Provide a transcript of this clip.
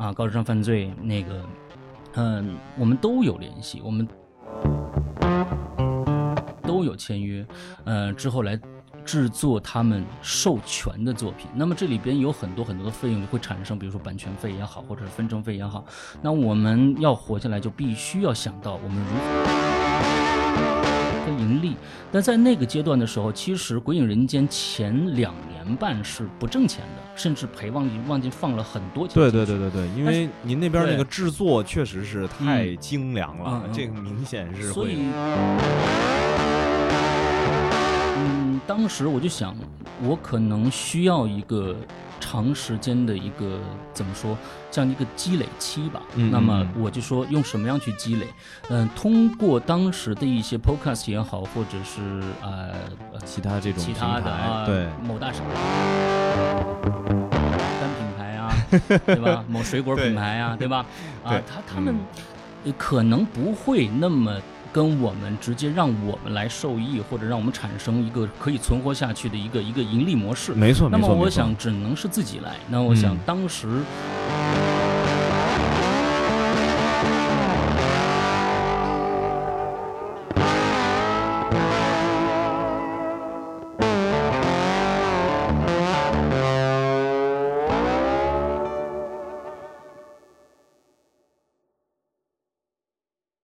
啊，高智商犯罪那个，嗯，我们都有联系，我们都有签约，呃，之后来制作他们授权的作品。那么这里边有很多很多的费用会产生，比如说版权费也好，或者是分成费也好。那我们要活下来，就必须要想到我们如何盈利。但在那个阶段的时候，其实《鬼影人间》前两年半是不挣钱的，甚至赔忘记忘记放了很多钱。对对对对对，因为您那边那个制作确实是太精良了这个明显是会所以，嗯，当时我就想，我可能需要一个长时间的一个怎么说，这样一个积累期吧。嗯那么嗯我就说用什么样去积累？嗯、通过当时的一些 podcast 也好，或者是呃呃其他这种其他的啊，对，某大厂。单品牌啊，对吧？某水果品牌啊，对吧？啊对，他他们可能不会那么跟我们直接让我们来受益，或者让我们产生一个可以存活下去的一个一个盈利模式。没错那么我想只能是自己来。那我想嗯当时